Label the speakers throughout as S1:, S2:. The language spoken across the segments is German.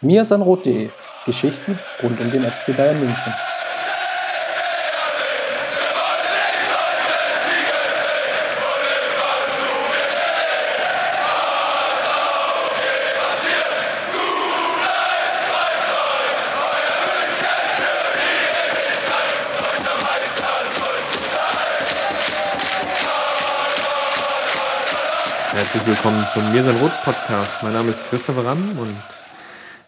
S1: mirsanrot.de Geschichten rund um den FC Bayern München.
S2: Herzlich willkommen zum Mir sein Rot Podcast. Mein Name ist Christopher Ramm und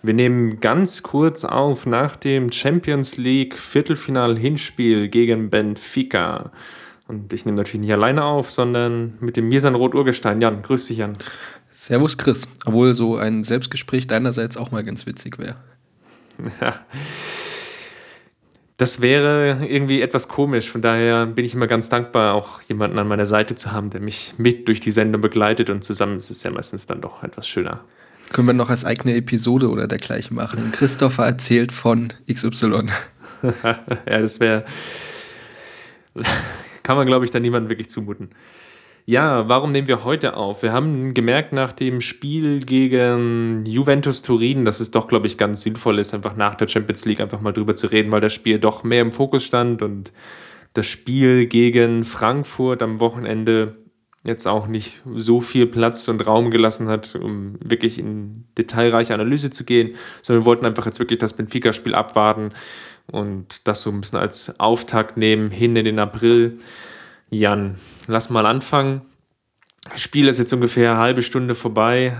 S2: wir nehmen ganz kurz auf nach dem Champions League Viertelfinal-Hinspiel gegen Benfica. Und ich nehme natürlich nicht alleine auf, sondern mit dem Mirsan Rot Urgestein. Jan, grüß dich, Jan.
S3: Servus, Chris. Obwohl so ein Selbstgespräch deinerseits auch mal ganz witzig wäre.
S2: Ja. Das wäre irgendwie etwas komisch. Von daher bin ich immer ganz dankbar, auch jemanden an meiner Seite zu haben, der mich mit durch die Sendung begleitet und zusammen ist es ja meistens dann doch etwas schöner.
S3: Können wir noch als eigene Episode oder dergleichen machen. Christopher erzählt von XY.
S2: ja, das wäre. Kann man, glaube ich, dann niemandem wirklich zumuten. Ja, warum nehmen wir heute auf? Wir haben gemerkt nach dem Spiel gegen Juventus Turin, dass es doch, glaube ich, ganz sinnvoll ist, einfach nach der Champions League einfach mal drüber zu reden, weil das Spiel doch mehr im Fokus stand und das Spiel gegen Frankfurt am Wochenende jetzt auch nicht so viel Platz und Raum gelassen hat, um wirklich in detailreiche Analyse zu gehen, sondern wir wollten einfach jetzt wirklich das Benfica-Spiel abwarten und das so ein bisschen als Auftakt nehmen hin in den April. Jan, lass mal anfangen. Das Spiel ist jetzt ungefähr eine halbe Stunde vorbei.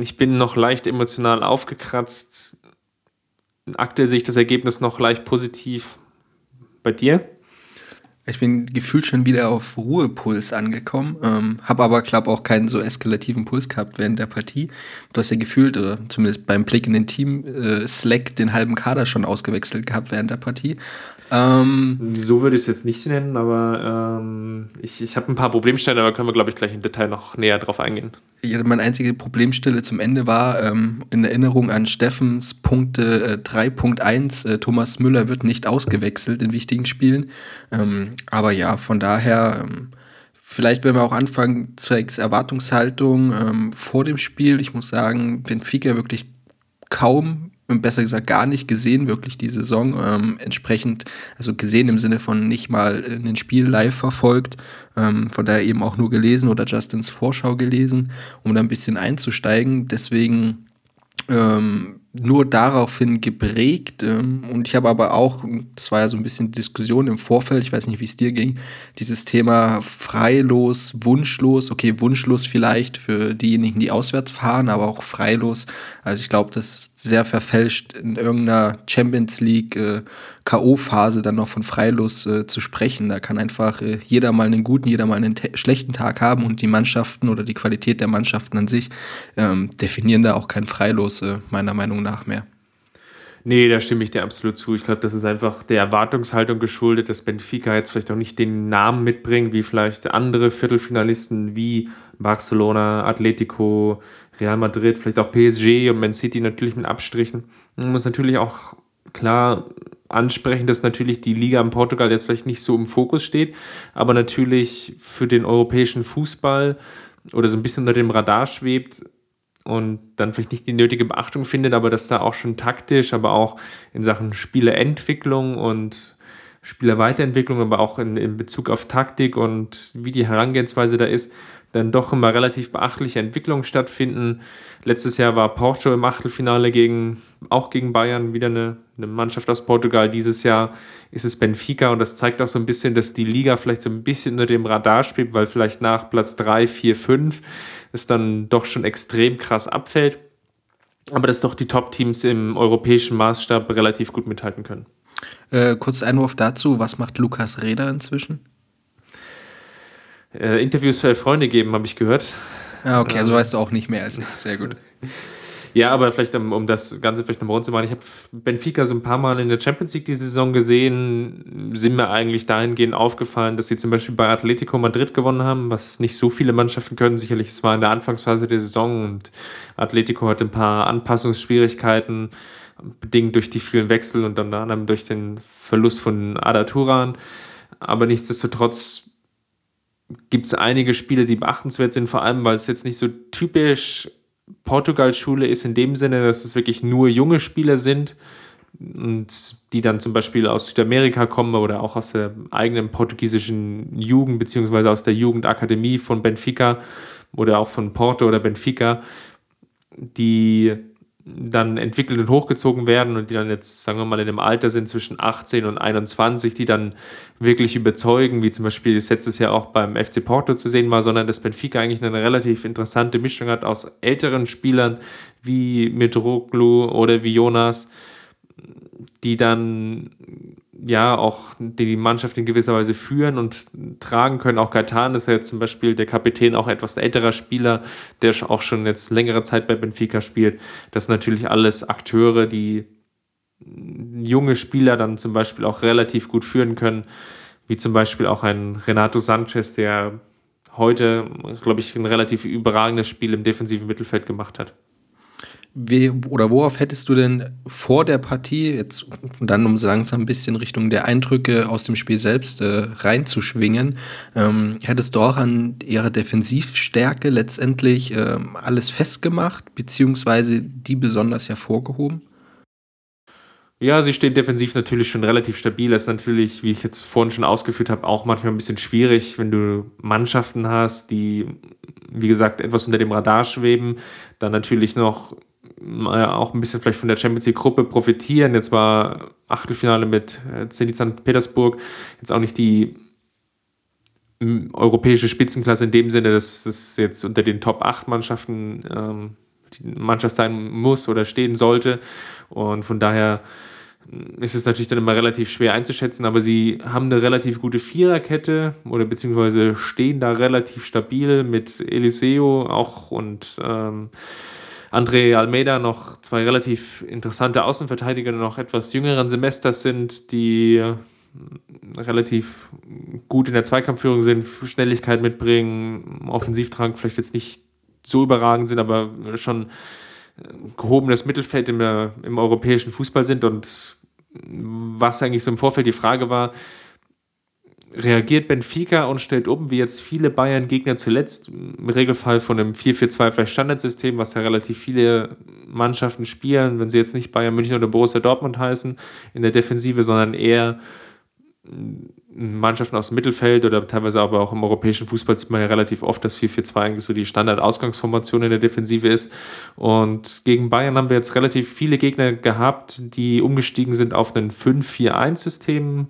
S2: Ich bin noch leicht emotional aufgekratzt. Aktuell sehe ich das Ergebnis noch leicht positiv. Bei dir?
S3: Ich bin gefühlt schon wieder auf Ruhepuls angekommen, ähm, habe aber, glaube auch keinen so eskalativen Puls gehabt während der Partie. Du hast ja gefühlt, oder zumindest beim Blick in den Team, äh, Slack den halben Kader schon ausgewechselt gehabt während der Partie.
S2: Ähm, so würde ich es jetzt nicht nennen, aber ähm, ich, ich habe ein paar Problemstellen, aber können wir, glaube ich, gleich im Detail noch näher drauf eingehen.
S3: Ja, meine einzige Problemstelle zum Ende war ähm, in Erinnerung an Steffens Punkte äh, 3.1. Äh, Thomas Müller wird nicht ausgewechselt in wichtigen Spielen. Ähm, aber ja, von daher, ähm, vielleicht werden wir auch anfangen, zwecks Erwartungshaltung ähm, vor dem Spiel. Ich muss sagen, Benfica wirklich kaum besser gesagt gar nicht gesehen, wirklich die Saison. Ähm, entsprechend, also gesehen im Sinne von nicht mal in den Spiel live verfolgt, ähm, von daher eben auch nur gelesen oder Justins Vorschau gelesen, um da ein bisschen einzusteigen. Deswegen ähm, nur daraufhin geprägt. Ähm, und ich habe aber auch, das war ja so ein bisschen Diskussion im Vorfeld, ich weiß nicht, wie es dir ging, dieses Thema freilos, wunschlos, okay, wunschlos vielleicht für diejenigen, die auswärts fahren, aber auch freilos. Also ich glaube, das ist sehr verfälscht in irgendeiner Champions League äh, K.O.-Phase dann noch von freilos äh, zu sprechen. Da kann einfach äh, jeder mal einen guten, jeder mal einen schlechten Tag haben und die Mannschaften oder die Qualität der Mannschaften an sich ähm, definieren da auch kein freilos, äh, meiner Meinung nach mehr.
S2: Nee, da stimme ich dir absolut zu. Ich glaube, das ist einfach der Erwartungshaltung geschuldet, dass Benfica jetzt vielleicht auch nicht den Namen mitbringt, wie vielleicht andere Viertelfinalisten wie Barcelona, Atletico, Real Madrid, vielleicht auch PSG und Man City natürlich mit Abstrichen. Man muss natürlich auch klar ansprechen, dass natürlich die Liga in Portugal jetzt vielleicht nicht so im Fokus steht, aber natürlich für den europäischen Fußball oder so ein bisschen unter dem Radar schwebt und dann vielleicht nicht die nötige Beachtung findet, aber dass da auch schon taktisch, aber auch in Sachen Spieleentwicklung und Spielerweiterentwicklung, aber auch in, in Bezug auf Taktik und wie die Herangehensweise da ist, dann doch immer relativ beachtliche Entwicklungen stattfinden. Letztes Jahr war Porto im Achtelfinale gegen, auch gegen Bayern, wieder eine, eine Mannschaft aus Portugal. Dieses Jahr ist es Benfica und das zeigt auch so ein bisschen, dass die Liga vielleicht so ein bisschen unter dem Radar spielt, weil vielleicht nach Platz 3, 4, 5 es dann doch schon extrem krass abfällt. Aber dass doch die Top-Teams im europäischen Maßstab relativ gut mithalten können.
S3: Äh, kurz Einwurf dazu, was macht Lukas Reda inzwischen?
S2: Äh, Interviews für Freunde geben, habe ich gehört.
S3: Ah, okay, also weißt du auch nicht mehr als ich. Sehr gut.
S2: Ja, aber vielleicht, um, um das Ganze vielleicht noch rund zu machen, ich habe Benfica so ein paar Mal in der Champions League die Saison gesehen, sind mir eigentlich dahingehend aufgefallen, dass sie zum Beispiel bei Atletico Madrid gewonnen haben, was nicht so viele Mannschaften können. Sicherlich, es war in der Anfangsphase der Saison und Atletico hatte ein paar Anpassungsschwierigkeiten, bedingt durch die vielen Wechsel und unter anderem durch den Verlust von Ada Turan. Aber nichtsdestotrotz gibt es einige Spiele, die beachtenswert sind, vor allem weil es jetzt nicht so typisch Portugal-Schule ist in dem Sinne, dass es wirklich nur junge Spieler sind und die dann zum Beispiel aus Südamerika kommen oder auch aus der eigenen portugiesischen Jugend beziehungsweise aus der Jugendakademie von Benfica oder auch von Porto oder Benfica, die dann entwickelt und hochgezogen werden und die dann jetzt, sagen wir mal, in dem Alter sind zwischen 18 und 21, die dann wirklich überzeugen, wie zum Beispiel das letztes Jahr auch beim FC Porto zu sehen war, sondern dass Benfica eigentlich eine relativ interessante Mischung hat aus älteren Spielern wie Mitroglou oder wie Jonas, die dann ja auch die Mannschaft in gewisser Weise führen und tragen können. Auch Gaetan ist ja jetzt zum Beispiel der Kapitän, auch etwas älterer Spieler, der auch schon jetzt längere Zeit bei Benfica spielt. Das sind natürlich alles Akteure, die junge Spieler dann zum Beispiel auch relativ gut führen können, wie zum Beispiel auch ein Renato Sanchez, der heute, glaube ich, ein relativ überragendes Spiel im defensiven Mittelfeld gemacht hat.
S3: Wie, oder worauf hättest du denn vor der Partie, jetzt dann um so langsam ein bisschen Richtung der Eindrücke aus dem Spiel selbst äh, reinzuschwingen, ähm, hättest du auch an ihrer Defensivstärke letztendlich äh, alles festgemacht, beziehungsweise die besonders hervorgehoben?
S2: Ja, sie stehen defensiv natürlich schon relativ stabil. Das ist natürlich, wie ich jetzt vorhin schon ausgeführt habe, auch manchmal ein bisschen schwierig, wenn du Mannschaften hast, die, wie gesagt, etwas unter dem Radar schweben, dann natürlich noch auch ein bisschen vielleicht von der Champions League-Gruppe profitieren. Jetzt war Achtelfinale mit äh, Zenit St. Petersburg jetzt auch nicht die europäische Spitzenklasse in dem Sinne, dass es jetzt unter den Top 8 Mannschaften ähm, die Mannschaft sein muss oder stehen sollte. Und von daher ist es natürlich dann immer relativ schwer einzuschätzen, aber sie haben eine relativ gute Viererkette oder beziehungsweise stehen da relativ stabil mit Eliseo auch und ähm, André Almeida noch zwei relativ interessante Außenverteidiger, die noch etwas jüngeren Semesters sind, die äh, relativ gut in der Zweikampfführung sind, Schnelligkeit mitbringen, Offensivdrang vielleicht jetzt nicht so überragend sind, aber schon äh, gehobenes Mittelfeld im, im europäischen Fußball sind. Und was eigentlich so im Vorfeld die Frage war, reagiert Benfica und stellt um, wie jetzt viele Bayern-Gegner zuletzt, im Regelfall von einem 4-4-2 Standardsystem, was ja relativ viele Mannschaften spielen, wenn sie jetzt nicht Bayern München oder Borussia Dortmund heißen, in der Defensive, sondern eher Mannschaften aus dem Mittelfeld oder teilweise aber auch im europäischen Fußball sieht man ja relativ oft, dass 4-4-2 eigentlich so die Standard-Ausgangsformation in der Defensive ist. Und gegen Bayern haben wir jetzt relativ viele Gegner gehabt, die umgestiegen sind auf ein 5-4-1-System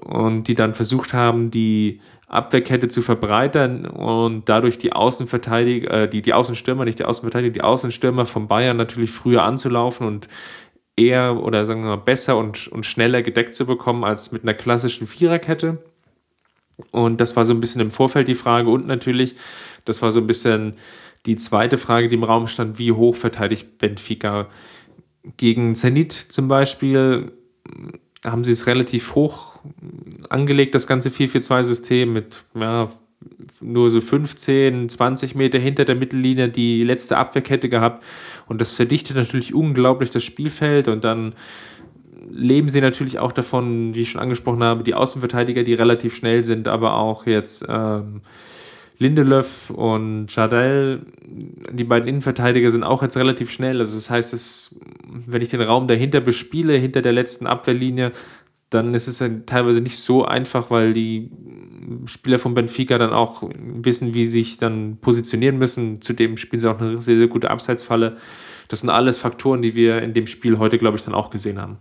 S2: und die dann versucht haben, die Abwehrkette zu verbreitern und dadurch die Außenverteidiger, äh, die, die Außenstürmer, nicht die Außenverteidiger, die Außenstürmer von Bayern natürlich früher anzulaufen und eher oder sagen wir mal besser und, und schneller gedeckt zu bekommen als mit einer klassischen Viererkette. Und das war so ein bisschen im Vorfeld die Frage und natürlich, das war so ein bisschen die zweite Frage, die im Raum stand, wie hoch verteidigt Benfica gegen Zenit zum Beispiel haben sie es relativ hoch angelegt, das ganze 4-4-2-System mit ja, nur so 15, 20 Meter hinter der Mittellinie die letzte Abwehrkette gehabt. Und das verdichtet natürlich unglaublich das Spielfeld. Und dann leben sie natürlich auch davon, wie ich schon angesprochen habe, die Außenverteidiger, die relativ schnell sind, aber auch jetzt ähm, Lindelöf und Jardel, die beiden Innenverteidiger sind auch jetzt relativ schnell. Also das heißt, dass, wenn ich den Raum dahinter bespiele, hinter der letzten Abwehrlinie, dann ist es ja teilweise nicht so einfach, weil die Spieler von Benfica dann auch wissen, wie sie sich dann positionieren müssen. Zudem spielen sie auch eine sehr, sehr gute Abseitsfalle. Das sind alles Faktoren, die wir in dem Spiel heute, glaube ich, dann auch gesehen haben.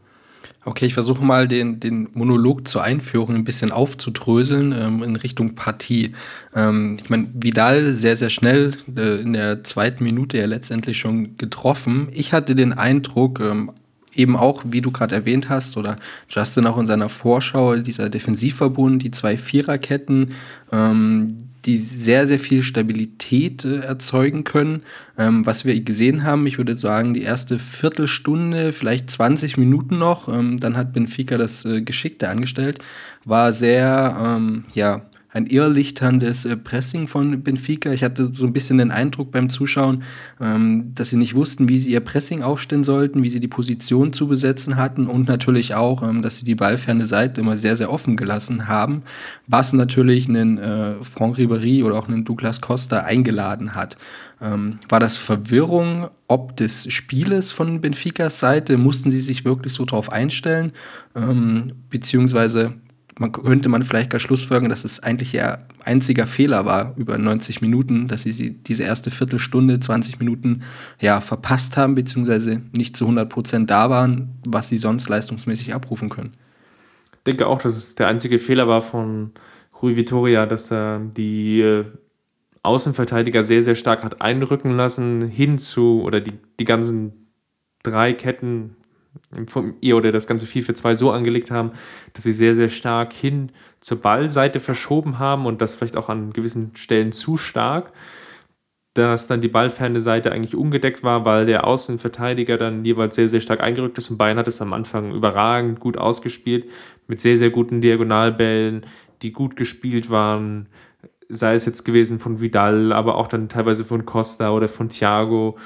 S3: Okay, ich versuche mal den, den Monolog zur Einführung ein bisschen aufzudröseln ähm, in Richtung Partie. Ähm, ich meine, Vidal sehr, sehr schnell äh, in der zweiten Minute ja letztendlich schon getroffen. Ich hatte den Eindruck, ähm, eben auch, wie du gerade erwähnt hast, oder Justin auch in seiner Vorschau, dieser Defensivverbund, die zwei Viererketten, ähm, die sehr, sehr viel Stabilität äh, erzeugen können. Ähm, was wir gesehen haben, ich würde sagen, die erste Viertelstunde, vielleicht 20 Minuten noch, ähm, dann hat Benfica das äh, Geschickte angestellt, war sehr, ähm, ja, ein irrlichterndes äh, Pressing von Benfica. Ich hatte so ein bisschen den Eindruck beim Zuschauen, ähm, dass sie nicht wussten, wie sie ihr Pressing aufstellen sollten, wie sie die Position zu besetzen hatten und natürlich auch, ähm, dass sie die ballferne Seite immer sehr, sehr offen gelassen haben, was natürlich einen äh, Franck Ribéry oder auch einen Douglas Costa eingeladen hat. Ähm, war das Verwirrung ob des Spieles von Benficas Seite? Mussten sie sich wirklich so darauf einstellen? Ähm, beziehungsweise man könnte man vielleicht gar schlussfolgern, dass es eigentlich ihr einziger Fehler war über 90 Minuten, dass sie diese erste Viertelstunde, 20 Minuten ja verpasst haben, beziehungsweise nicht zu 100 Prozent da waren, was sie sonst leistungsmäßig abrufen können.
S2: Ich denke auch, dass es der einzige Fehler war von Rui Vitoria, dass er die äh, Außenverteidiger sehr, sehr stark hat einrücken lassen, hin zu, oder die, die ganzen drei Ketten vom ihr oder das ganze 4 für 2 so angelegt haben, dass sie sehr, sehr stark hin zur Ballseite verschoben haben und das vielleicht auch an gewissen Stellen zu stark, dass dann die ballferne Seite eigentlich ungedeckt war, weil der Außenverteidiger dann jeweils sehr, sehr stark eingerückt ist. Und Bayern hat es am Anfang überragend gut ausgespielt, mit sehr, sehr guten Diagonalbällen, die gut gespielt waren, sei es jetzt gewesen von Vidal, aber auch dann teilweise von Costa oder von Thiago,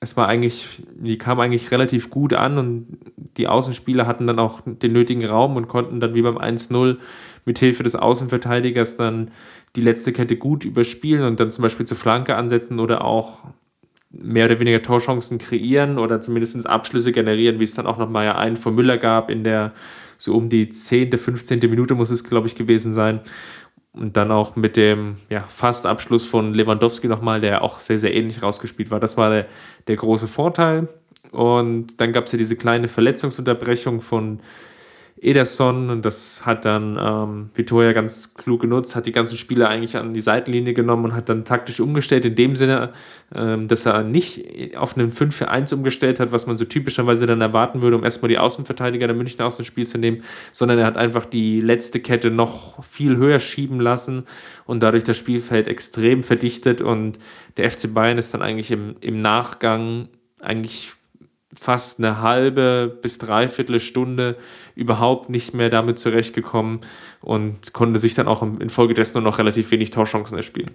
S2: es war eigentlich, die kam eigentlich relativ gut an und die Außenspieler hatten dann auch den nötigen Raum und konnten dann wie beim 1-0 mit Hilfe des Außenverteidigers dann die letzte Kette gut überspielen und dann zum Beispiel zur Flanke ansetzen oder auch mehr oder weniger Torchancen kreieren oder zumindest Abschlüsse generieren, wie es dann auch nochmal ja einen von Müller gab in der so um die 10., 15. Minute muss es, glaube ich, gewesen sein. Und dann auch mit dem ja, Fastabschluss von Lewandowski nochmal, der auch sehr, sehr ähnlich rausgespielt war. Das war der, der große Vorteil. Und dann gab es ja diese kleine Verletzungsunterbrechung von Ederson das hat dann ähm, Vittoria ganz klug genutzt, hat die ganzen Spieler eigentlich an die Seitenlinie genommen und hat dann taktisch umgestellt, in dem Sinne, ähm, dass er nicht auf einen 5 für 1 umgestellt hat, was man so typischerweise dann erwarten würde, um erstmal die Außenverteidiger der Münchner aus dem Spiel zu nehmen, sondern er hat einfach die letzte Kette noch viel höher schieben lassen und dadurch das Spielfeld extrem verdichtet und der FC Bayern ist dann eigentlich im, im Nachgang eigentlich fast eine halbe bis dreiviertel Stunde überhaupt nicht mehr damit zurechtgekommen und konnte sich dann auch infolgedessen nur noch relativ wenig Torchancen erspielen.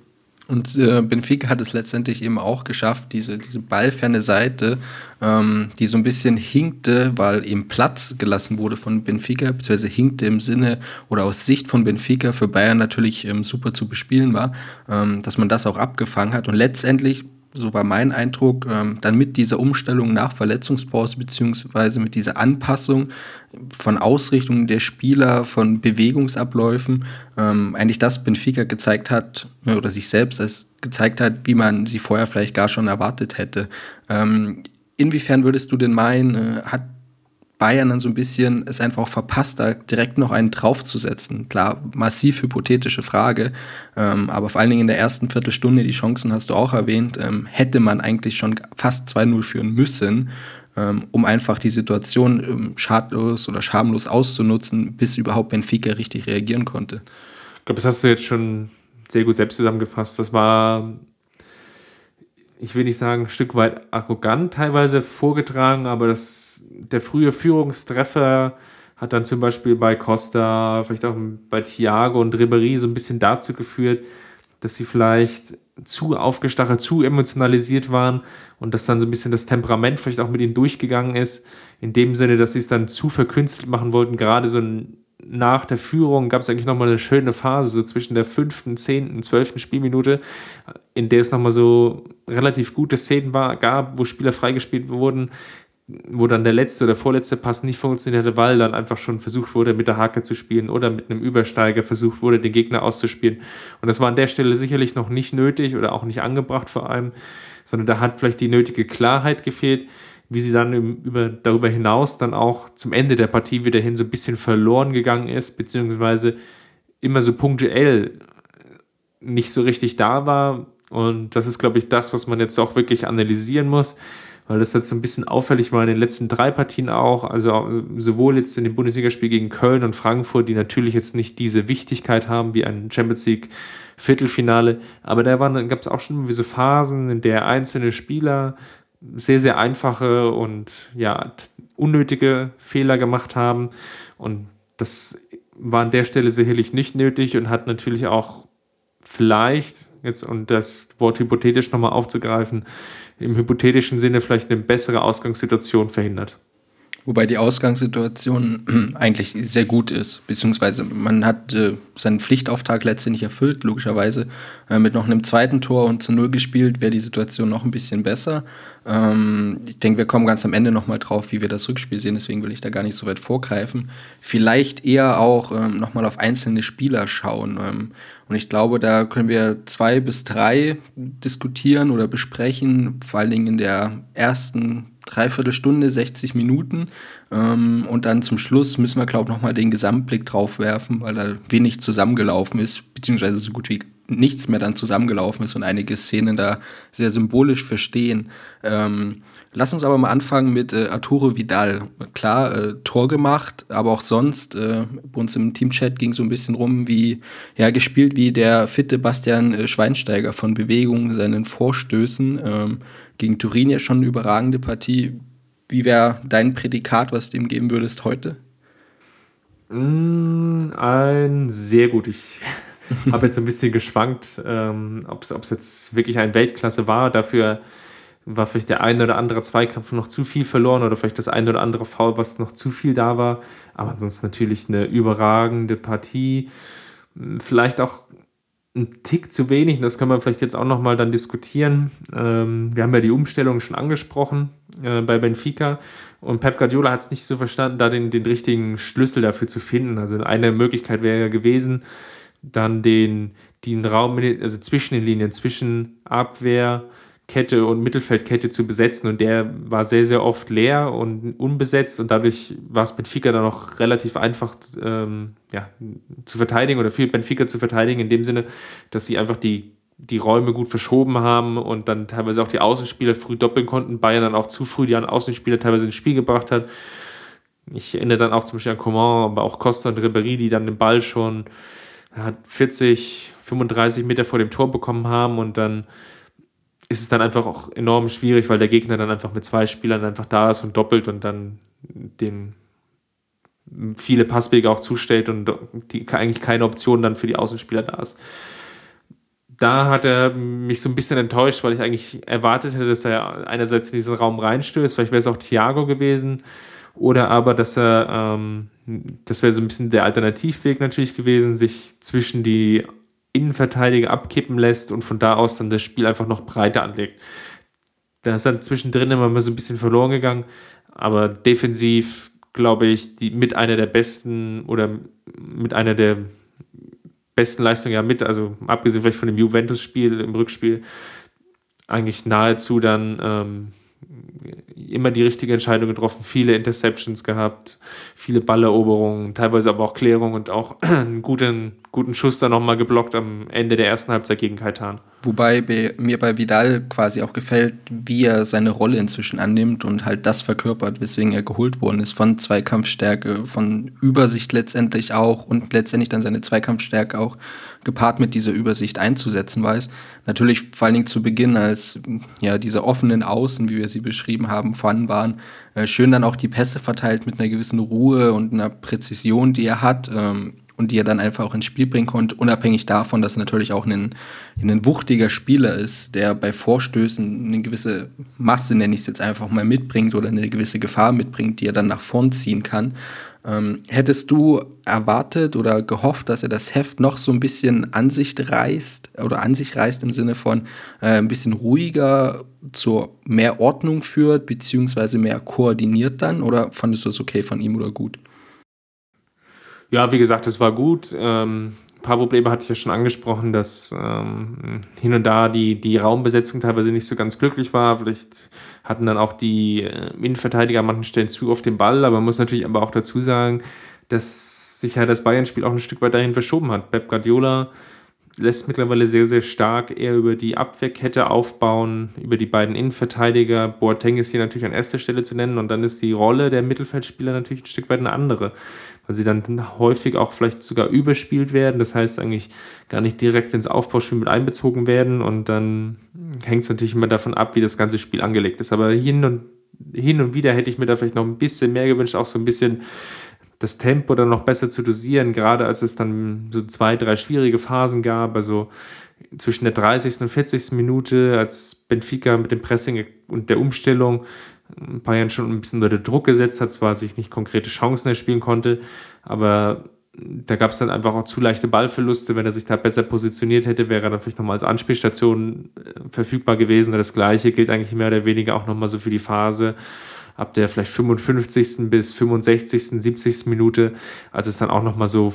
S3: Und äh, Benfica hat es letztendlich eben auch geschafft, diese, diese ballferne Seite, ähm, die so ein bisschen hinkte, weil eben Platz gelassen wurde von Benfica, beziehungsweise hinkte im Sinne oder aus Sicht von Benfica für Bayern natürlich ähm, super zu bespielen war, ähm, dass man das auch abgefangen hat. Und letztendlich so war mein Eindruck, ähm, dann mit dieser Umstellung nach Verletzungspause beziehungsweise mit dieser Anpassung von Ausrichtungen der Spieler, von Bewegungsabläufen, ähm, eigentlich das Benfica gezeigt hat oder sich selbst als gezeigt hat, wie man sie vorher vielleicht gar schon erwartet hätte. Ähm, inwiefern würdest du denn meinen, äh, hat Bayern dann so ein bisschen es einfach auch verpasst, da direkt noch einen draufzusetzen. Klar, massiv hypothetische Frage, ähm, aber vor allen Dingen in der ersten Viertelstunde, die Chancen hast du auch erwähnt, ähm, hätte man eigentlich schon fast 2-0 führen müssen, ähm, um einfach die Situation ähm, schadlos oder schamlos auszunutzen, bis überhaupt Benfica richtig reagieren konnte.
S2: Ich glaube, das hast du jetzt schon sehr gut selbst zusammengefasst. Das war ich will nicht sagen, ein Stück weit arrogant teilweise vorgetragen, aber das, der frühe Führungstreffer hat dann zum Beispiel bei Costa, vielleicht auch bei Thiago und Ribéry so ein bisschen dazu geführt, dass sie vielleicht zu aufgestachelt, zu emotionalisiert waren und dass dann so ein bisschen das Temperament vielleicht auch mit ihnen durchgegangen ist, in dem Sinne, dass sie es dann zu verkünstelt machen wollten, gerade so ein nach der Führung gab es eigentlich nochmal eine schöne Phase, so zwischen der fünften, zehnten, zwölften Spielminute, in der es nochmal so relativ gute Szenen war, gab, wo Spieler freigespielt wurden, wo dann der letzte oder vorletzte Pass nicht funktioniert hatte, weil dann einfach schon versucht wurde, mit der Hake zu spielen oder mit einem Übersteiger versucht wurde, den Gegner auszuspielen. Und das war an der Stelle sicherlich noch nicht nötig oder auch nicht angebracht vor allem, sondern da hat vielleicht die nötige Klarheit gefehlt wie sie dann über, darüber hinaus dann auch zum Ende der Partie wieder hin so ein bisschen verloren gegangen ist, beziehungsweise immer so punktuell nicht so richtig da war. Und das ist, glaube ich, das, was man jetzt auch wirklich analysieren muss, weil das jetzt so ein bisschen auffällig war in den letzten drei Partien auch. Also sowohl jetzt in dem Bundesligaspiel gegen Köln und Frankfurt, die natürlich jetzt nicht diese Wichtigkeit haben wie ein Champions League Viertelfinale, aber da gab es auch schon so Phasen, in der einzelne Spieler sehr, sehr einfache und ja, unnötige Fehler gemacht haben. Und das war an der Stelle sicherlich nicht nötig und hat natürlich auch vielleicht, jetzt und das Wort hypothetisch nochmal aufzugreifen, im hypothetischen Sinne vielleicht eine bessere Ausgangssituation verhindert.
S3: Wobei die Ausgangssituation eigentlich sehr gut ist, beziehungsweise man hat äh, seinen Pflichtauftrag letztendlich erfüllt, logischerweise. Äh, mit noch einem zweiten Tor und zu Null gespielt, wäre die Situation noch ein bisschen besser. Ähm, ich denke, wir kommen ganz am Ende nochmal drauf, wie wir das Rückspiel sehen, deswegen will ich da gar nicht so weit vorgreifen. Vielleicht eher auch ähm, nochmal auf einzelne Spieler schauen. Ähm, und ich glaube, da können wir zwei bis drei diskutieren oder besprechen, vor allen Dingen in der ersten Dreiviertelstunde, 60 Minuten. Ähm, und dann zum Schluss müssen wir, glaube ich, nochmal den Gesamtblick drauf werfen, weil da wenig zusammengelaufen ist, beziehungsweise so gut wie nichts mehr dann zusammengelaufen ist und einige Szenen da sehr symbolisch verstehen. Ähm, lass uns aber mal anfangen mit äh, Arturo Vidal. Klar, äh, Tor gemacht, aber auch sonst, äh, bei uns im Teamchat ging so ein bisschen rum, wie, ja, gespielt wie der fitte Bastian äh, Schweinsteiger von Bewegungen, seinen Vorstößen. Ähm, gegen Turin ja schon eine überragende Partie. Wie wäre dein Prädikat, was du ihm geben würdest heute?
S2: Mm, ein sehr gut. Ich habe jetzt ein bisschen geschwankt, ähm, ob es jetzt wirklich ein Weltklasse war. Dafür war vielleicht der eine oder andere Zweikampf noch zu viel verloren oder vielleicht das eine oder andere Foul, was noch zu viel da war. Aber ansonsten natürlich eine überragende Partie. Vielleicht auch ein Tick zu wenig, das können wir vielleicht jetzt auch nochmal dann diskutieren. Ähm, wir haben ja die Umstellung schon angesprochen äh, bei Benfica und Pep Guardiola hat es nicht so verstanden, da den, den richtigen Schlüssel dafür zu finden. Also eine Möglichkeit wäre ja gewesen, dann den, den Raum also zwischen den Linien, zwischen Abwehr, Kette und Mittelfeldkette zu besetzen. Und der war sehr, sehr oft leer und unbesetzt. Und dadurch war es Benfica dann auch relativ einfach ähm, ja, zu verteidigen oder für Benfica zu verteidigen in dem Sinne, dass sie einfach die, die Räume gut verschoben haben und dann teilweise auch die Außenspieler früh doppeln konnten, Bayern dann auch zu früh die Außenspieler teilweise ins Spiel gebracht hat. Ich erinnere dann auch zum Beispiel an Coman, aber auch Costa und Ribéry, die dann den Ball schon 40, 35 Meter vor dem Tor bekommen haben und dann ist es dann einfach auch enorm schwierig, weil der Gegner dann einfach mit zwei Spielern einfach da ist und doppelt und dann den viele Passwege auch zustellt und die, eigentlich keine Option dann für die Außenspieler da ist. Da hat er mich so ein bisschen enttäuscht, weil ich eigentlich erwartet hätte, dass er einerseits in diesen Raum reinstößt, vielleicht wäre es auch Thiago gewesen, oder aber, dass er, ähm, das wäre so ein bisschen der Alternativweg natürlich gewesen, sich zwischen die Innenverteidiger abkippen lässt und von da aus dann das Spiel einfach noch breiter anlegt. Da ist dann zwischendrin immer mal so ein bisschen verloren gegangen, aber defensiv glaube ich, die mit einer der besten oder mit einer der besten Leistungen ja mit, also abgesehen vielleicht von dem Juventus-Spiel im Rückspiel, eigentlich nahezu dann ähm, immer die richtige Entscheidung getroffen, viele Interceptions gehabt, viele Balleroberungen, teilweise aber auch Klärung und auch einen guten, guten Schuss dann nochmal geblockt am Ende der ersten Halbzeit gegen Kaitan.
S3: Wobei bei, mir bei Vidal quasi auch gefällt, wie er seine Rolle inzwischen annimmt und halt das verkörpert, weswegen er geholt worden ist, von Zweikampfstärke, von Übersicht letztendlich auch und letztendlich dann seine Zweikampfstärke auch gepaart mit dieser Übersicht einzusetzen weiß. Natürlich vor allen Dingen zu Beginn, als ja diese offenen Außen, wie wir sie beschrieben haben, vorhanden waren, äh, schön dann auch die Pässe verteilt mit einer gewissen Ruhe und einer Präzision, die er hat. Ähm, und die er dann einfach auch ins Spiel bringen konnte, unabhängig davon, dass er natürlich auch ein, ein wuchtiger Spieler ist, der bei Vorstößen eine gewisse Masse, nenne ich es jetzt einfach mal, mitbringt oder eine gewisse Gefahr mitbringt, die er dann nach vorn ziehen kann. Ähm, hättest du erwartet oder gehofft, dass er das Heft noch so ein bisschen an sich reißt oder an sich reißt im Sinne von äh, ein bisschen ruhiger zur mehr Ordnung führt, beziehungsweise mehr koordiniert dann? Oder fandest du es okay von ihm oder gut?
S2: Ja, wie gesagt, es war gut. Ähm, ein paar Probleme hatte ich ja schon angesprochen, dass ähm, hin und da die, die Raumbesetzung teilweise nicht so ganz glücklich war. Vielleicht hatten dann auch die äh, Innenverteidiger an manchen Stellen zu auf den Ball, aber man muss natürlich aber auch dazu sagen, dass sich ja das Bayern-Spiel auch ein Stück weit dahin verschoben hat. Pep Guardiola lässt mittlerweile sehr, sehr stark eher über die Abwehrkette aufbauen, über die beiden Innenverteidiger. Boateng ist hier natürlich an erster Stelle zu nennen und dann ist die Rolle der Mittelfeldspieler natürlich ein Stück weit eine andere, weil sie dann häufig auch vielleicht sogar überspielt werden, das heißt eigentlich gar nicht direkt ins Aufbauspiel mit einbezogen werden und dann hängt es natürlich immer davon ab, wie das ganze Spiel angelegt ist. Aber hin und, hin und wieder hätte ich mir da vielleicht noch ein bisschen mehr gewünscht, auch so ein bisschen das Tempo dann noch besser zu dosieren, gerade als es dann so zwei, drei schwierige Phasen gab, also zwischen der 30. und 40. Minute, als Benfica mit dem Pressing und der Umstellung Bayern schon ein bisschen unter Druck gesetzt hat, zwar sich nicht konkrete Chancen erspielen konnte, aber da gab es dann einfach auch zu leichte Ballverluste. Wenn er sich da besser positioniert hätte, wäre er dann vielleicht nochmal als Anspielstation äh, verfügbar gewesen. Das gleiche gilt eigentlich mehr oder weniger auch nochmal so für die Phase ab der vielleicht 55. bis 65., 70. Minute, als es dann auch nochmal so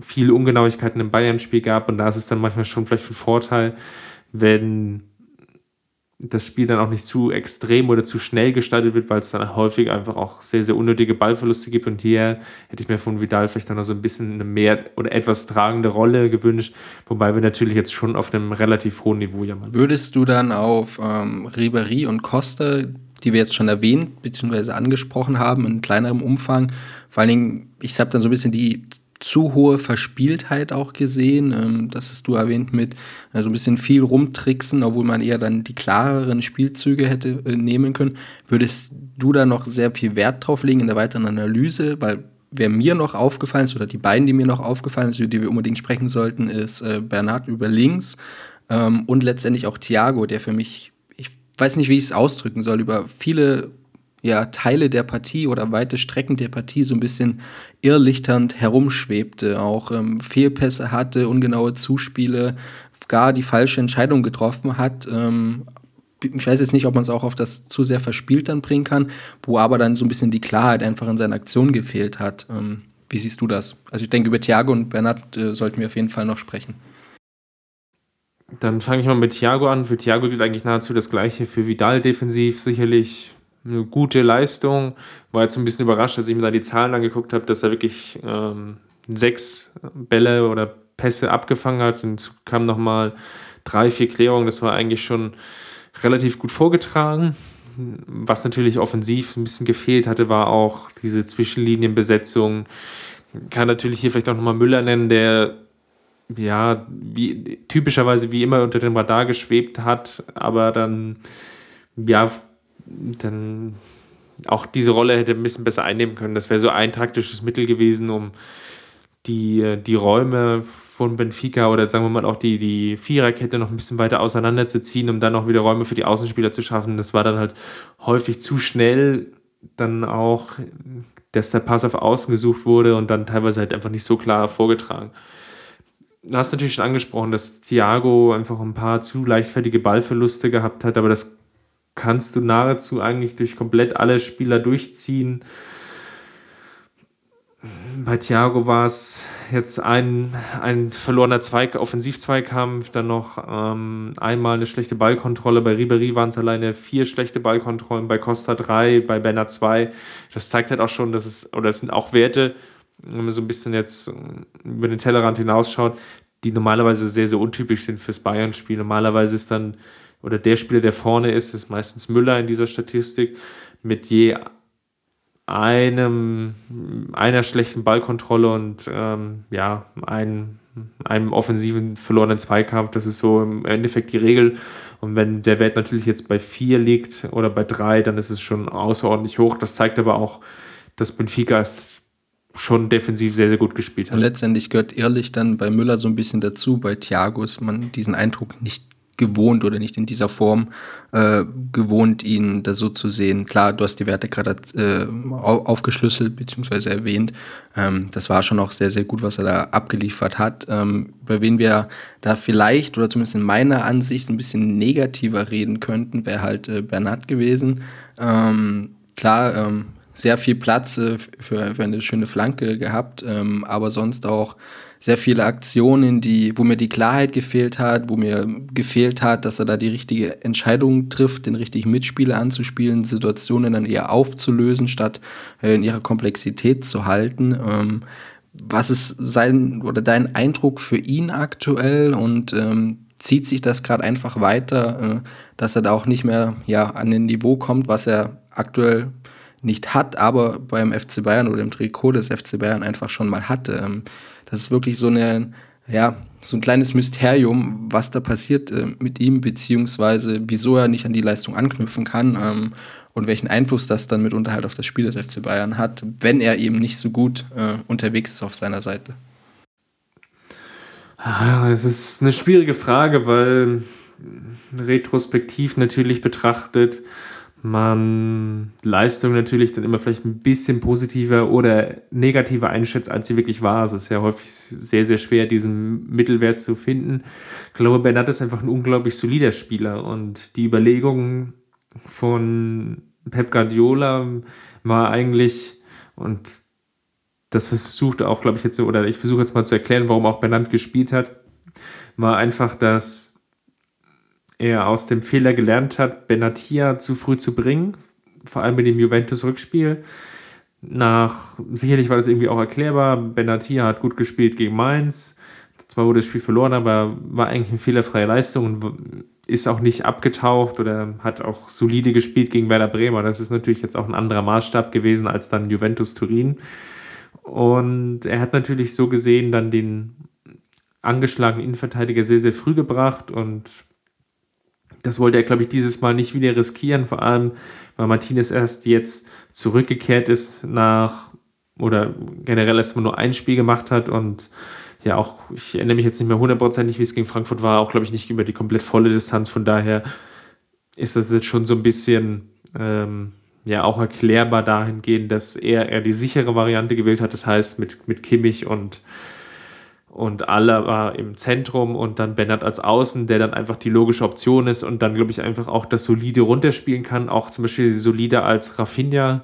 S2: viele Ungenauigkeiten im Bayern-Spiel gab. Und da ist es dann manchmal schon vielleicht ein Vorteil, wenn das Spiel dann auch nicht zu extrem oder zu schnell gestaltet wird, weil es dann häufig einfach auch sehr, sehr unnötige Ballverluste gibt. Und hier hätte ich mir von Vidal vielleicht dann noch so ein bisschen eine mehr oder etwas tragende Rolle gewünscht, wobei wir natürlich jetzt schon auf einem relativ hohen Niveau jammern.
S3: Würdest du dann auf ähm, Ribery und Costa, die wir jetzt schon erwähnt bzw. angesprochen haben, in kleinerem Umfang, vor allen Dingen, ich habe dann so ein bisschen die zu hohe Verspieltheit auch gesehen. Ähm, das hast du erwähnt mit äh, so ein bisschen viel rumtricksen, obwohl man eher dann die klareren Spielzüge hätte äh, nehmen können. Würdest du da noch sehr viel Wert drauf legen in der weiteren Analyse? Weil wer mir noch aufgefallen ist, oder die beiden, die mir noch aufgefallen sind, über die wir unbedingt sprechen sollten, ist äh, Bernhard über links ähm, und letztendlich auch Thiago, der für mich, ich weiß nicht, wie ich es ausdrücken soll, über viele ja, Teile der Partie oder weite Strecken der Partie so ein bisschen irrlichternd herumschwebte, auch ähm, Fehlpässe hatte, ungenaue Zuspiele, gar die falsche Entscheidung getroffen hat. Ähm, ich weiß jetzt nicht, ob man es auch auf das zu sehr verspielt dann bringen kann, wo aber dann so ein bisschen die Klarheit einfach in seiner Aktion gefehlt hat. Ähm, wie siehst du das? Also ich denke, über Thiago und Bernhard äh, sollten wir auf jeden Fall noch sprechen.
S2: Dann fange ich mal mit Thiago an. Für Thiago gilt eigentlich nahezu das Gleiche. Für Vidal defensiv sicherlich eine gute Leistung. War jetzt ein bisschen überrascht, als ich mir da die Zahlen angeguckt habe, dass er wirklich ähm, sechs Bälle oder Pässe abgefangen hat. Und kamen nochmal drei, vier Klärungen. Das war eigentlich schon relativ gut vorgetragen. Was natürlich offensiv ein bisschen gefehlt hatte, war auch diese Zwischenlinienbesetzung. Kann natürlich hier vielleicht auch nochmal Müller nennen, der ja, wie, typischerweise wie immer unter dem Radar geschwebt hat, aber dann ja dann auch diese Rolle hätte ein bisschen besser einnehmen können. Das wäre so ein taktisches Mittel gewesen, um die, die Räume von Benfica oder sagen wir mal auch die, die Viererkette noch ein bisschen weiter auseinanderzuziehen, um dann auch wieder Räume für die Außenspieler zu schaffen. Das war dann halt häufig zu schnell, dann auch, dass der Pass auf Außen gesucht wurde und dann teilweise halt einfach nicht so klar vorgetragen. Du hast natürlich schon angesprochen, dass Thiago einfach ein paar zu leichtfertige Ballverluste gehabt hat, aber das kannst du nahezu eigentlich durch komplett alle Spieler durchziehen. Bei Thiago war es jetzt ein, ein verlorener Zweig, Offensivzweikampf, dann noch ähm, einmal eine schlechte Ballkontrolle. Bei Ribery waren es alleine vier schlechte Ballkontrollen, bei Costa drei, bei Benner zwei. Das zeigt halt auch schon, dass es, oder es sind auch Werte, wenn man so ein bisschen jetzt über den Tellerrand hinausschaut, die normalerweise sehr, sehr untypisch sind fürs Bayern-Spiel. Normalerweise ist dann oder der Spieler, der vorne ist, ist meistens Müller in dieser Statistik mit je einem, einer schlechten Ballkontrolle und ähm, ja, ein, einem offensiven verlorenen Zweikampf. Das ist so im Endeffekt die Regel. Und wenn der Wert natürlich jetzt bei vier liegt oder bei drei, dann ist es schon außerordentlich hoch. Das zeigt aber auch, dass Benfica es schon defensiv sehr, sehr gut gespielt hat.
S3: Und letztendlich gehört ehrlich dann bei Müller so ein bisschen dazu. Bei Thiago ist man diesen Eindruck nicht gewohnt oder nicht in dieser Form äh, gewohnt, ihn da so zu sehen. Klar, du hast die Werte gerade äh, aufgeschlüsselt bzw. erwähnt. Ähm, das war schon auch sehr, sehr gut, was er da abgeliefert hat. Ähm, über wen wir da vielleicht oder zumindest in meiner Ansicht ein bisschen negativer reden könnten, wäre halt äh, Bernhard gewesen. Ähm, klar, ähm, sehr viel Platz äh, für, für, eine schöne Flanke gehabt, ähm, aber sonst auch sehr viele Aktionen, die, wo mir die Klarheit gefehlt hat, wo mir gefehlt hat, dass er da die richtige Entscheidung trifft, den richtigen Mitspieler anzuspielen, Situationen dann eher aufzulösen, statt äh, in ihrer Komplexität zu halten. Ähm, was ist sein oder dein Eindruck für ihn aktuell und ähm, zieht sich das gerade einfach weiter, äh, dass er da auch nicht mehr ja, an den Niveau kommt, was er aktuell nicht hat, aber beim FC Bayern oder im Trikot des FC Bayern einfach schon mal hatte. Ähm, das ist wirklich so eine, ja, so ein kleines Mysterium, was da passiert äh, mit ihm, beziehungsweise wieso er nicht an die Leistung anknüpfen kann ähm, und welchen Einfluss das dann mitunter halt auf das Spiel des FC Bayern hat, wenn er eben nicht so gut äh, unterwegs ist auf seiner Seite.
S2: Ah, es ist eine schwierige Frage, weil retrospektiv natürlich betrachtet man Leistung natürlich dann immer vielleicht ein bisschen positiver oder negativer einschätzt, als sie wirklich war. Also es ist ja häufig sehr, sehr schwer, diesen Mittelwert zu finden. Ich glaube, Bernat ist einfach ein unglaublich solider Spieler und die Überlegung von Pep Guardiola war eigentlich, und das versucht auch, glaube ich, jetzt, oder ich versuche jetzt mal zu erklären, warum auch Bernat gespielt hat, war einfach, dass er aus dem Fehler gelernt hat, Benatia zu früh zu bringen, vor allem mit dem Juventus-Rückspiel. Nach, sicherlich war das irgendwie auch erklärbar, Benatia hat gut gespielt gegen Mainz, zwar wurde das Spiel verloren, aber war eigentlich eine fehlerfreie Leistung und ist auch nicht abgetaucht oder hat auch solide gespielt gegen Werder Bremer. Das ist natürlich jetzt auch ein anderer Maßstab gewesen als dann Juventus Turin. Und er hat natürlich so gesehen dann den angeschlagenen Innenverteidiger sehr, sehr früh gebracht und das wollte er, glaube ich, dieses Mal nicht wieder riskieren, vor allem, weil Martinez erst jetzt zurückgekehrt ist nach oder generell erst mal nur ein Spiel gemacht hat und ja auch, ich erinnere mich jetzt nicht mehr hundertprozentig, wie es gegen Frankfurt war, auch glaube ich nicht über die komplett volle Distanz, von daher ist das jetzt schon so ein bisschen ähm, ja auch erklärbar dahingehend, dass er eher die sichere Variante gewählt hat, das heißt mit, mit Kimmich und und Alaba im Zentrum und dann Bennett als Außen, der dann einfach die logische Option ist und dann, glaube ich, einfach auch das Solide runterspielen kann. Auch zum Beispiel solide als Rafinha,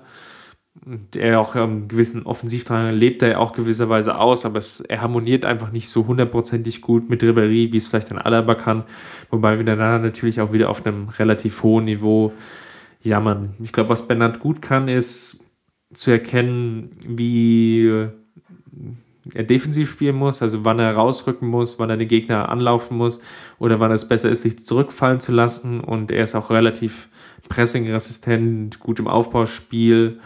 S2: der auch einen gewissen Offensivdrang lebt, er auch gewisserweise aus, aber es, er harmoniert einfach nicht so hundertprozentig gut mit Ribéry, wie es vielleicht ein Alaba kann. Wobei wir dann natürlich auch wieder auf einem relativ hohen Niveau jammern. Ich glaube, was Bernard gut kann, ist zu erkennen, wie er defensiv spielen muss, also wann er rausrücken muss, wann er den Gegner anlaufen muss oder wann es besser ist, sich zurückfallen zu lassen. Und er ist auch relativ pressingresistent, gut im Aufbauspiel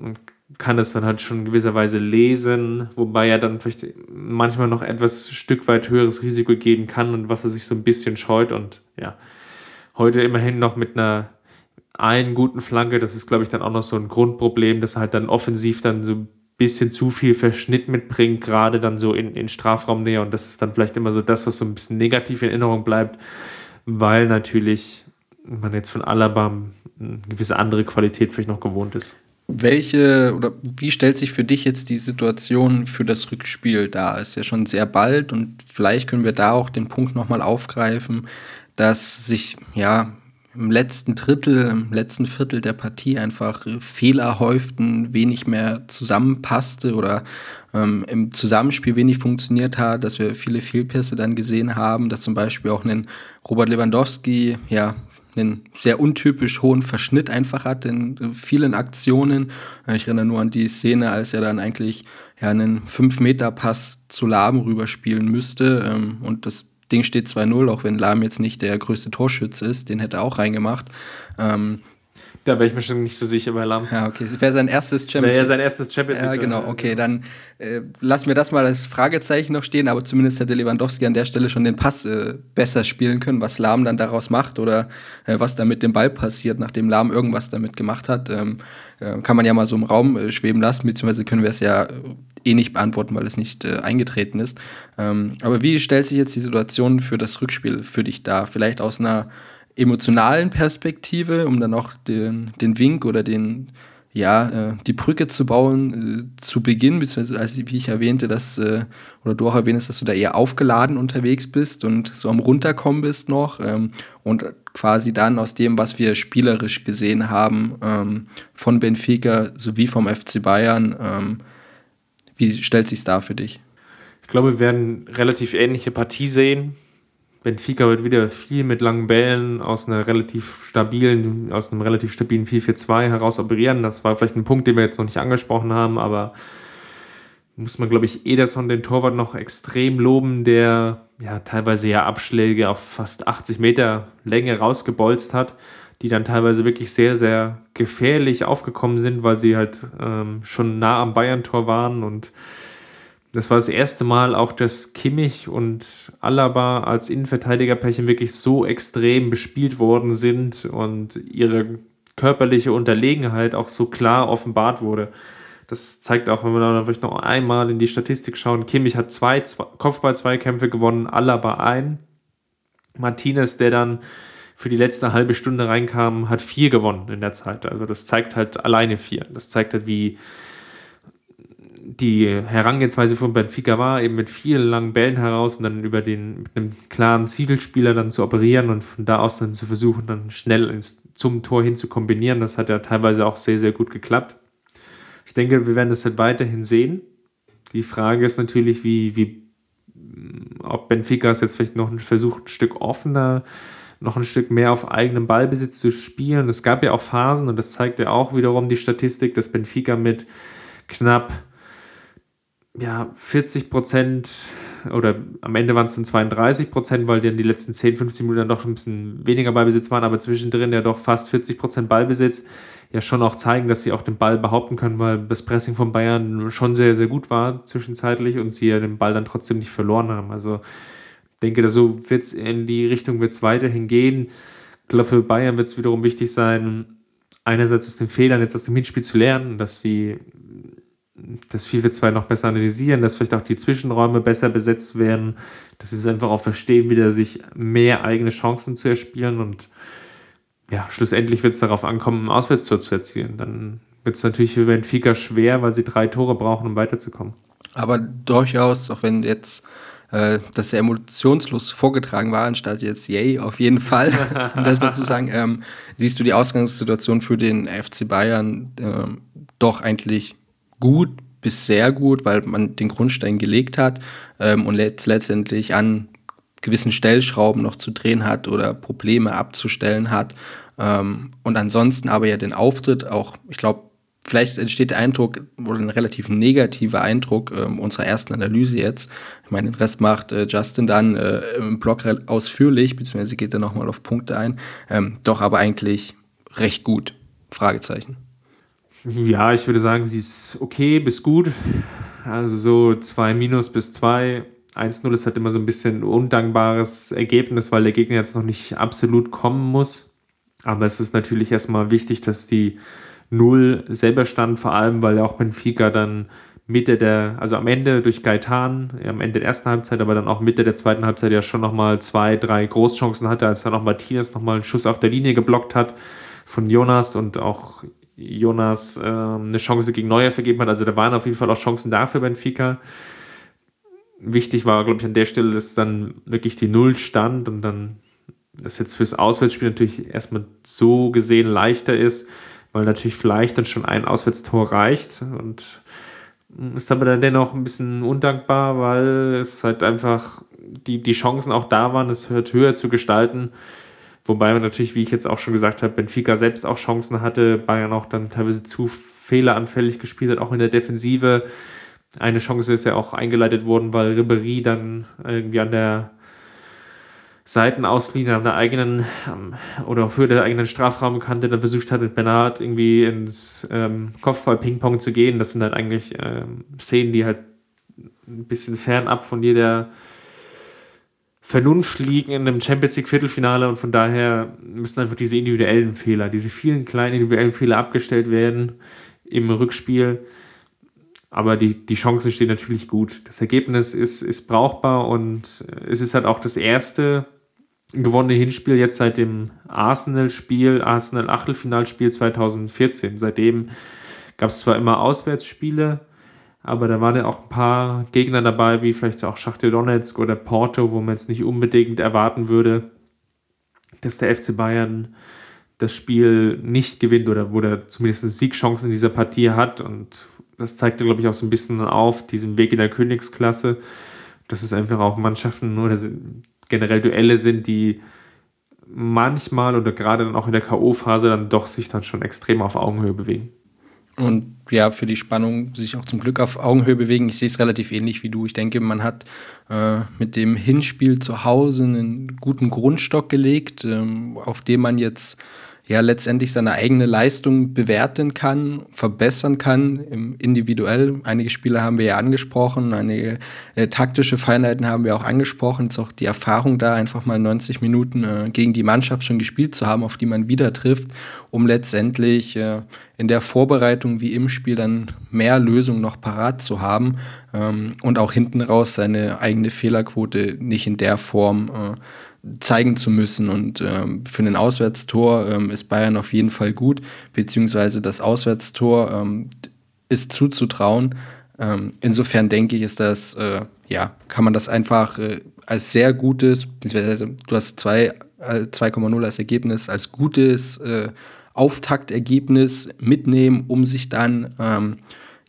S2: und kann es dann halt schon in gewisser Weise lesen, wobei er dann vielleicht manchmal noch etwas Stück weit höheres Risiko gehen kann und was er sich so ein bisschen scheut. Und ja, heute immerhin noch mit einer einen guten Flanke, das ist, glaube ich, dann auch noch so ein Grundproblem, dass er halt dann offensiv dann so bisschen zu viel Verschnitt mitbringt, gerade dann so in, in Strafraumnähe. Und das ist dann vielleicht immer so das, was so ein bisschen negativ in Erinnerung bleibt, weil natürlich man jetzt von Alaba eine gewisse andere Qualität vielleicht noch gewohnt ist.
S3: Welche oder wie stellt sich für dich jetzt die Situation für das Rückspiel dar? Ist ja schon sehr bald und vielleicht können wir da auch den Punkt nochmal aufgreifen, dass sich ja im letzten Drittel, im letzten Viertel der Partie einfach Fehler häuften, wenig mehr zusammenpasste oder ähm, im Zusammenspiel wenig funktioniert hat, dass wir viele Fehlpässe dann gesehen haben, dass zum Beispiel auch ein Robert Lewandowski ja einen sehr untypisch hohen Verschnitt einfach hat in vielen Aktionen. Ich erinnere nur an die Szene, als er dann eigentlich ja einen 5-Meter-Pass zu Laben rüberspielen müsste ähm, und das Ding steht 2-0, auch wenn Lahm jetzt nicht der größte Torschütze ist, den hätte er auch reingemacht. Ähm,
S2: da wäre ich mir schon nicht so sicher bei Lahm.
S3: Ja, okay. Das wäre sein erstes
S2: Champions. Wäre sein erstes Champions
S3: League. Ja, genau. Okay, dann äh, lassen wir das mal als Fragezeichen noch stehen, aber zumindest hätte Lewandowski an der Stelle schon den Pass äh, besser spielen können, was Lahm dann daraus macht oder äh, was da mit dem Ball passiert, nachdem Lahm irgendwas damit gemacht hat. Ähm, äh, kann man ja mal so im Raum äh, schweben lassen, beziehungsweise können wir es ja äh, eh nicht beantworten, weil es nicht eingetreten ist. Ähm, aber wie stellt sich jetzt die Situation für das Rückspiel für dich dar? Vielleicht aus einer emotionalen Perspektive, um dann auch den, den Wink oder den, ja, äh, die Brücke zu bauen äh, zu Beginn, beziehungsweise als wie ich erwähnte, dass, äh, oder du auch erwähnst, dass du da eher aufgeladen unterwegs bist und so am Runterkommen bist noch ähm, und quasi dann aus dem, was wir spielerisch gesehen haben ähm, von Benfica sowie vom FC Bayern, ähm, wie stellt sich da für dich?
S2: Ich glaube, wir werden relativ ähnliche Partie sehen. Benfica wird wieder viel mit langen Bällen aus einer relativ stabilen, aus einem relativ stabilen 4-4-2 heraus operieren. Das war vielleicht ein Punkt, den wir jetzt noch nicht angesprochen haben, aber muss man, glaube ich, Ederson, den Torwart, noch extrem loben, der ja teilweise ja Abschläge auf fast 80 Meter Länge rausgebolzt hat, die dann teilweise wirklich sehr, sehr gefährlich aufgekommen sind, weil sie halt ähm, schon nah am Bayern-Tor waren und das war das erste Mal auch, dass Kimmich und Alaba als Innenverteidigerpärchen wirklich so extrem bespielt worden sind und ihre körperliche Unterlegenheit auch so klar offenbart wurde. Das zeigt auch, wenn wir dann vielleicht noch einmal in die Statistik schauen. Kimmich hat zwei, zwei Kopfball-Zweikämpfe gewonnen, Alaba ein. Martinez, der dann für die letzte halbe Stunde reinkam, hat vier gewonnen in der Zeit. Also das zeigt halt alleine vier. Das zeigt halt, wie die Herangehensweise von Benfica war, eben mit vielen langen Bällen heraus und dann über den, mit einem klaren Zielspieler dann zu operieren und von da aus dann zu versuchen, dann schnell ins, zum Tor hin zu kombinieren. Das hat ja teilweise auch sehr, sehr gut geklappt. Ich denke, wir werden das halt weiterhin sehen. Die Frage ist natürlich, wie, wie, ob Benfica es jetzt vielleicht noch versucht, ein Stück offener, noch ein Stück mehr auf eigenem Ballbesitz zu spielen. Es gab ja auch Phasen, und das zeigt ja auch wiederum die Statistik, dass Benfica mit knapp ja, 40 Prozent oder am Ende waren es dann 32 Prozent, weil dann die letzten 10, 15 Minuten doch ein bisschen weniger Ballbesitz waren, aber zwischendrin ja doch fast 40 Prozent Ballbesitz ja schon auch zeigen, dass sie auch den Ball behaupten können, weil das Pressing von Bayern schon sehr, sehr gut war zwischenzeitlich und sie ja den Ball dann trotzdem nicht verloren haben. Also denke, so wird es in die Richtung wird's weiterhin gehen. Ich glaube, für Bayern wird es wiederum wichtig sein, einerseits aus den Fehlern jetzt aus dem Hinspiel zu lernen, dass sie das 4-4-2 noch besser analysieren, dass vielleicht auch die Zwischenräume besser besetzt werden, dass sie es einfach auch verstehen, wieder sich mehr eigene Chancen zu erspielen und ja, schlussendlich wird es darauf ankommen, ein Auswärtstor zu erzielen. Dann wird es natürlich für Benfica schwer, weil sie drei Tore brauchen, um weiterzukommen.
S3: Aber durchaus, auch wenn jetzt äh, das sehr emotionslos vorgetragen war, anstatt jetzt yay, auf jeden Fall, um das mal zu sagen, ähm, siehst du die Ausgangssituation für den FC Bayern äh, doch eigentlich gut bis sehr gut, weil man den Grundstein gelegt hat ähm, und letzt letztendlich an gewissen Stellschrauben noch zu drehen hat oder Probleme abzustellen hat. Ähm, und ansonsten aber ja den Auftritt auch, ich glaube, vielleicht entsteht der Eindruck oder ein relativ negativer Eindruck ähm, unserer ersten Analyse jetzt. Ich meine, den Rest macht äh, Justin dann äh, im Blog ausführlich, beziehungsweise geht er nochmal auf Punkte ein. Ähm, doch aber eigentlich recht gut. Fragezeichen.
S2: Ja, ich würde sagen, sie ist okay bis gut. Also so 2 minus bis 2. 1-0 ist halt immer so ein bisschen undankbares Ergebnis, weil der Gegner jetzt noch nicht absolut kommen muss. Aber es ist natürlich erstmal wichtig, dass die 0 selber stand, vor allem, weil auch Benfica dann Mitte der, also am Ende durch Gaetan, am Ende der ersten Halbzeit, aber dann auch Mitte der zweiten Halbzeit ja schon nochmal zwei, drei Großchancen hatte, als dann auch Martinez nochmal einen Schuss auf der Linie geblockt hat von Jonas und auch Jonas äh, eine Chance gegen Neuer vergeben hat. Also da waren auf jeden Fall auch Chancen da für Benfica. Wichtig war, glaube ich, an der Stelle, dass dann wirklich die Null stand und dann das jetzt fürs Auswärtsspiel natürlich erstmal so gesehen leichter ist, weil natürlich vielleicht dann schon ein Auswärtstor reicht und ist aber dann dennoch ein bisschen undankbar, weil es halt einfach die, die Chancen auch da waren, es halt höher zu gestalten. Wobei man natürlich, wie ich jetzt auch schon gesagt habe, Benfica selbst auch Chancen hatte, Bayern auch dann teilweise zu fehleranfällig gespielt hat, auch in der Defensive. Eine Chance ist ja auch eingeleitet worden, weil Ribery dann irgendwie an der Seitenauslinie an der eigenen ähm, oder für der eigenen Strafraumkante dann versucht hat, mit Bernard irgendwie ins ähm, Kopfball-Ping-Pong zu gehen. Das sind halt eigentlich ähm, Szenen, die halt ein bisschen fernab von jeder Vernunft liegen in einem Champions League Viertelfinale und von daher müssen einfach diese individuellen Fehler, diese vielen kleinen individuellen Fehler abgestellt werden im Rückspiel. Aber die, die Chancen stehen natürlich gut. Das Ergebnis ist, ist brauchbar und es ist halt auch das erste gewonnene Hinspiel jetzt seit dem Arsenal-Spiel, Arsenal-Achtelfinalspiel 2014. Seitdem gab es zwar immer Auswärtsspiele, aber da waren ja auch ein paar Gegner dabei, wie vielleicht auch Schachtel Donetsk oder Porto, wo man jetzt nicht unbedingt erwarten würde, dass der FC Bayern das Spiel nicht gewinnt oder wo der zumindest Siegchancen in dieser Partie hat. Und das zeigt, glaube ich, auch so ein bisschen auf diesem Weg in der Königsklasse, dass es einfach auch Mannschaften oder generell Duelle sind, die manchmal oder gerade dann auch in der K.O.-Phase dann doch sich dann schon extrem auf Augenhöhe bewegen
S3: und ja, für die Spannung sich auch zum Glück auf Augenhöhe bewegen. Ich sehe es relativ ähnlich wie du. Ich denke, man hat äh, mit dem Hinspiel zu Hause einen guten Grundstock gelegt, ähm, auf dem man jetzt ja letztendlich seine eigene Leistung bewerten kann, verbessern kann, individuell. Einige Spieler haben wir ja angesprochen, einige äh, taktische Feinheiten haben wir auch angesprochen. Jetzt auch die Erfahrung da, einfach mal 90 Minuten äh, gegen die Mannschaft schon gespielt zu haben, auf die man wieder trifft, um letztendlich äh, in der Vorbereitung wie im Spiel dann mehr Lösungen noch parat zu haben ähm, und auch hinten raus seine eigene Fehlerquote nicht in der Form äh, zeigen zu müssen. Und ähm, für ein Auswärtstor ähm, ist Bayern auf jeden Fall gut, beziehungsweise das Auswärtstor ähm, ist zuzutrauen. Ähm, insofern denke ich, ist das, äh, ja, kann man das einfach äh, als sehr gutes, beziehungsweise du hast 2,0 äh, als Ergebnis, als gutes äh, Auftaktergebnis mitnehmen, um sich dann ähm,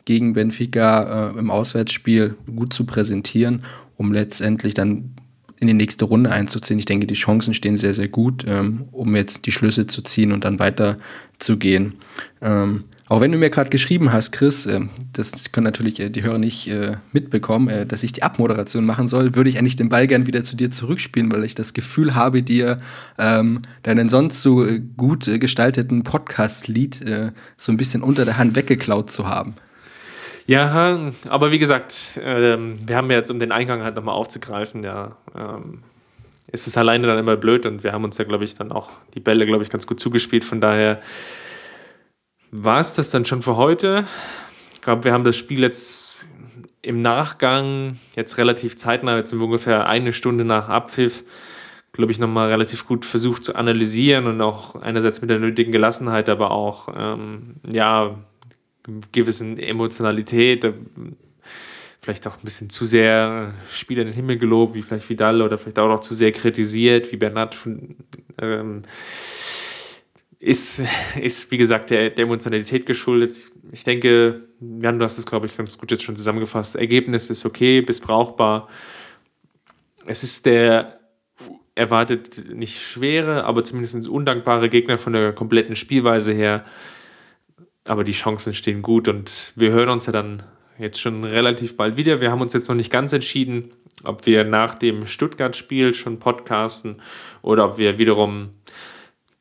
S3: gegen Benfica äh, im Auswärtsspiel gut zu präsentieren, um letztendlich dann in die nächste Runde einzuziehen. Ich denke, die Chancen stehen sehr, sehr gut, ähm, um jetzt die Schlüsse zu ziehen und dann weiter zu gehen. Ähm, auch wenn du mir gerade geschrieben hast, Chris, äh, das können natürlich äh, die Hörer nicht äh, mitbekommen, äh, dass ich die Abmoderation machen soll, würde ich eigentlich den Ball gern wieder zu dir zurückspielen, weil ich das Gefühl habe, dir ähm, deinen sonst so äh, gut äh, gestalteten Podcast-Lied so ein bisschen unter der Hand weggeklaut zu haben.
S2: Ja, aber wie gesagt, ähm, wir haben ja jetzt, um den Eingang halt nochmal aufzugreifen, ja, ähm, ist es alleine dann immer blöd und wir haben uns ja, glaube ich, dann auch die Bälle, glaube ich, ganz gut zugespielt. Von daher war es das dann schon für heute. Ich glaube, wir haben das Spiel jetzt im Nachgang, jetzt relativ zeitnah, jetzt sind wir ungefähr eine Stunde nach Abpfiff, glaube ich, nochmal relativ gut versucht zu analysieren und auch einerseits mit der nötigen Gelassenheit, aber auch, ähm, ja, gewissen Emotionalität, äh, vielleicht auch ein bisschen zu sehr Spieler in den Himmel gelobt, wie vielleicht Vidal oder vielleicht auch noch zu sehr kritisiert, wie Bernat ähm, ist, ist, wie gesagt, der, der Emotionalität geschuldet. Ich denke, Jan, du hast es, glaube ich, ganz gut jetzt schon zusammengefasst. Ergebnis ist okay, bis brauchbar. Es ist der erwartet nicht schwere, aber zumindest undankbare Gegner von der kompletten Spielweise her aber die Chancen stehen gut und wir hören uns ja dann jetzt schon relativ bald wieder. Wir haben uns jetzt noch nicht ganz entschieden, ob wir nach dem Stuttgart-Spiel schon podcasten oder ob wir wiederum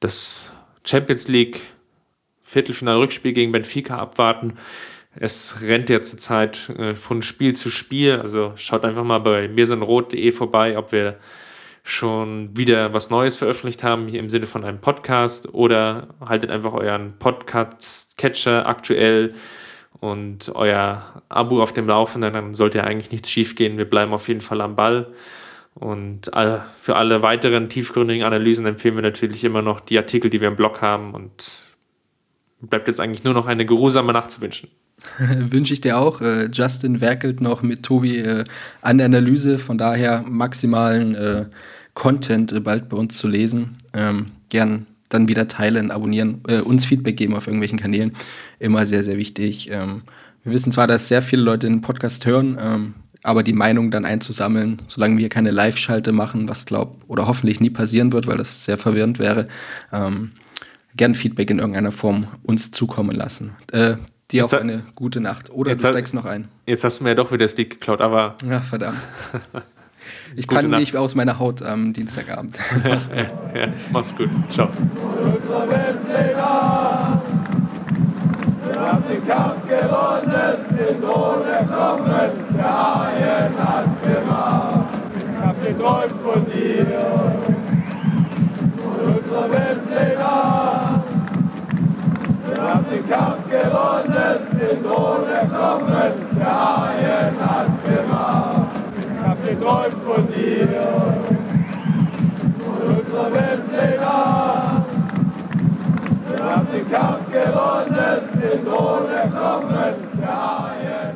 S2: das Champions League Viertelfinal-Rückspiel gegen Benfica abwarten. Es rennt ja zurzeit äh, von Spiel zu Spiel. Also schaut einfach mal bei mirsenrot.de vorbei, ob wir schon wieder was Neues veröffentlicht haben, hier im Sinne von einem Podcast, oder haltet einfach euren Podcast-Catcher aktuell und euer Abo auf dem Laufenden, dann sollte ja eigentlich nichts schief gehen. Wir bleiben auf jeden Fall am Ball. Und für alle weiteren tiefgründigen Analysen empfehlen wir natürlich immer noch die Artikel, die wir im Blog haben. Und bleibt jetzt eigentlich nur noch eine geruhsame Nacht zu wünschen.
S3: Wünsche ich dir auch. Äh, Justin werkelt noch mit Tobi äh, an der Analyse, von daher maximalen äh, Content äh, bald bei uns zu lesen. Ähm, gern dann wieder teilen, abonnieren, äh, uns Feedback geben auf irgendwelchen Kanälen. Immer sehr, sehr wichtig. Ähm, wir wissen zwar, dass sehr viele Leute den Podcast hören, ähm, aber die Meinung dann einzusammeln, solange wir keine Live-Schalte machen, was glaub oder hoffentlich nie passieren wird, weil das sehr verwirrend wäre, ähm, gern Feedback in irgendeiner Form uns zukommen lassen. Äh, dir auch eine gute Nacht. Oder du steigst noch ein.
S2: Jetzt hast du mir ja doch wieder das Lied geklaut, aber.
S3: Ja, verdammt. Ich kann Nacht. nicht aus meiner Haut am Dienstagabend.
S2: mach's gut. Ja, ja, mach's gut. Ciao. Wir haben den Kampf gewonnen, den Thron erklommen, der Haien hat's gemacht. Ich hab geträumt von dir, von unserer Weltpläne. Wir haben den Kampf gewonnen, den Thron erklommen, der Haien hat's gemacht wir träumen von dir. Von unserer Welt legal. Wir haben den Kampf gewonnen, den Thron erklommen, der Haien.